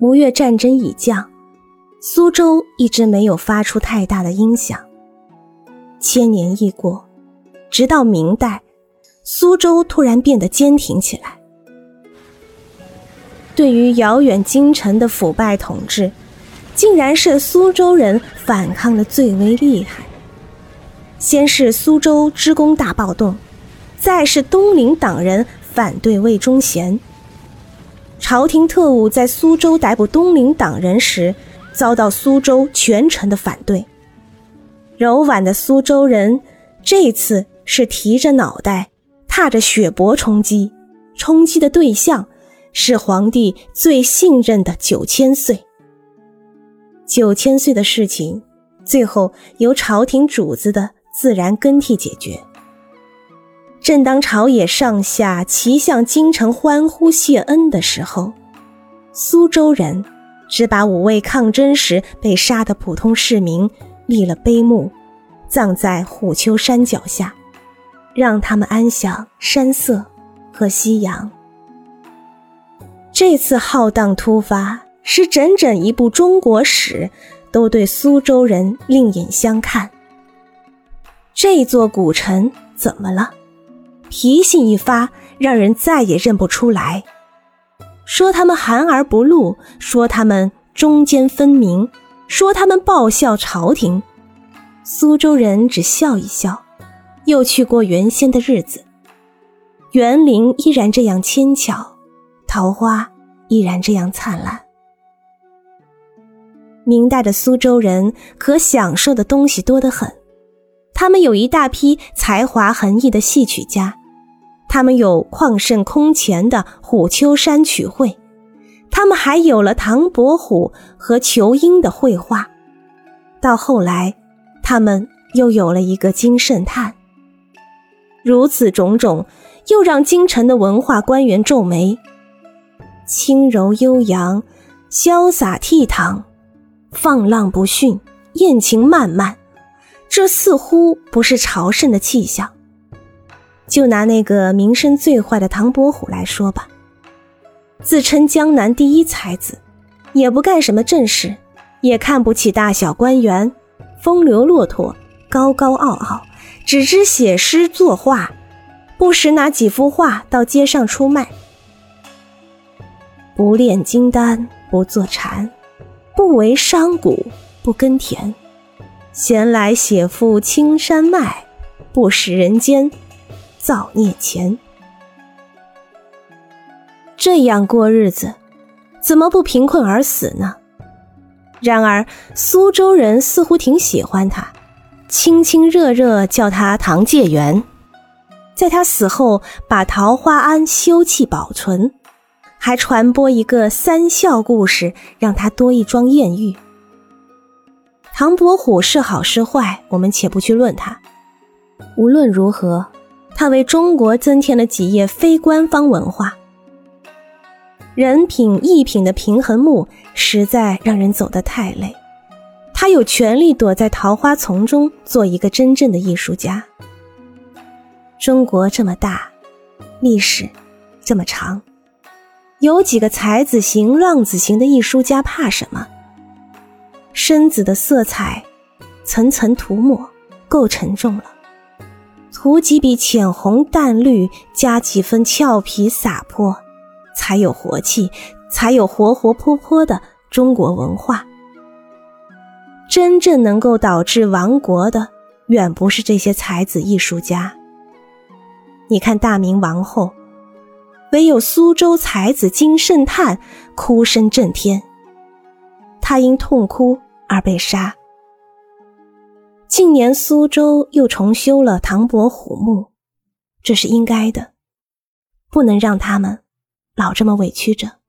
吴越战争已降，苏州一直没有发出太大的音响。千年一过，直到明代，苏州突然变得坚挺起来。对于遥远京城的腐败统治，竟然是苏州人反抗的最为厉害。先是苏州职工大暴动，再是东林党人反对魏忠贤。朝廷特务在苏州逮捕东林党人时，遭到苏州全城的反对。柔婉的苏州人这次是提着脑袋，踏着血泊冲击，冲击的对象是皇帝最信任的九千岁。九千岁的事情，最后由朝廷主子的。自然更替解决。正当朝野上下齐向京城欢呼谢恩的时候，苏州人只把五位抗争时被杀的普通市民立了碑墓，葬在虎丘山脚下，让他们安享山色和夕阳。这次浩荡突发，使整整一部中国史都对苏州人另眼相看。这座古城怎么了？脾性一发，让人再也认不出来。说他们含而不露，说他们中间分明，说他们报效朝廷。苏州人只笑一笑，又去过原先的日子。园林依然这样纤巧，桃花依然这样灿烂。明代的苏州人可享受的东西多得很。他们有一大批才华横溢的戏曲家，他们有旷盛空前的虎丘山曲会，他们还有了唐伯虎和仇英的绘画。到后来，他们又有了一个金圣叹。如此种种，又让京城的文化官员皱眉。轻柔悠扬，潇洒倜傥，放浪不驯，艳情漫漫。这似乎不是朝圣的气象。就拿那个名声最坏的唐伯虎来说吧，自称江南第一才子，也不干什么正事，也看不起大小官员，风流骆驼，高高傲傲，只知写诗作画，不时拿几幅画到街上出卖。不炼金丹，不坐禅，不为商贾，不耕田。闲来写赋青山脉，不食人间造孽钱。这样过日子，怎么不贫困而死呢？然而苏州人似乎挺喜欢他，亲亲热热叫他唐介元，在他死后把桃花庵修葺保存，还传播一个三笑故事，让他多一桩艳遇。唐伯虎是好是坏，我们且不去论他。无论如何，他为中国增添了几页非官方文化。人品、艺品的平衡木，实在让人走得太累。他有权利躲在桃花丛中，做一个真正的艺术家。中国这么大，历史这么长，有几个才子型、浪子型的艺术家，怕什么？身子的色彩，层层涂抹，够沉重了。涂几笔浅红淡绿，加几分俏皮洒脱，才有活气，才有活活泼泼的中国文化。真正能够导致亡国的，远不是这些才子艺术家。你看大明王后，唯有苏州才子金圣叹哭声震天。他因痛哭而被杀。近年苏州又重修了唐伯虎墓，这是应该的，不能让他们老这么委屈着。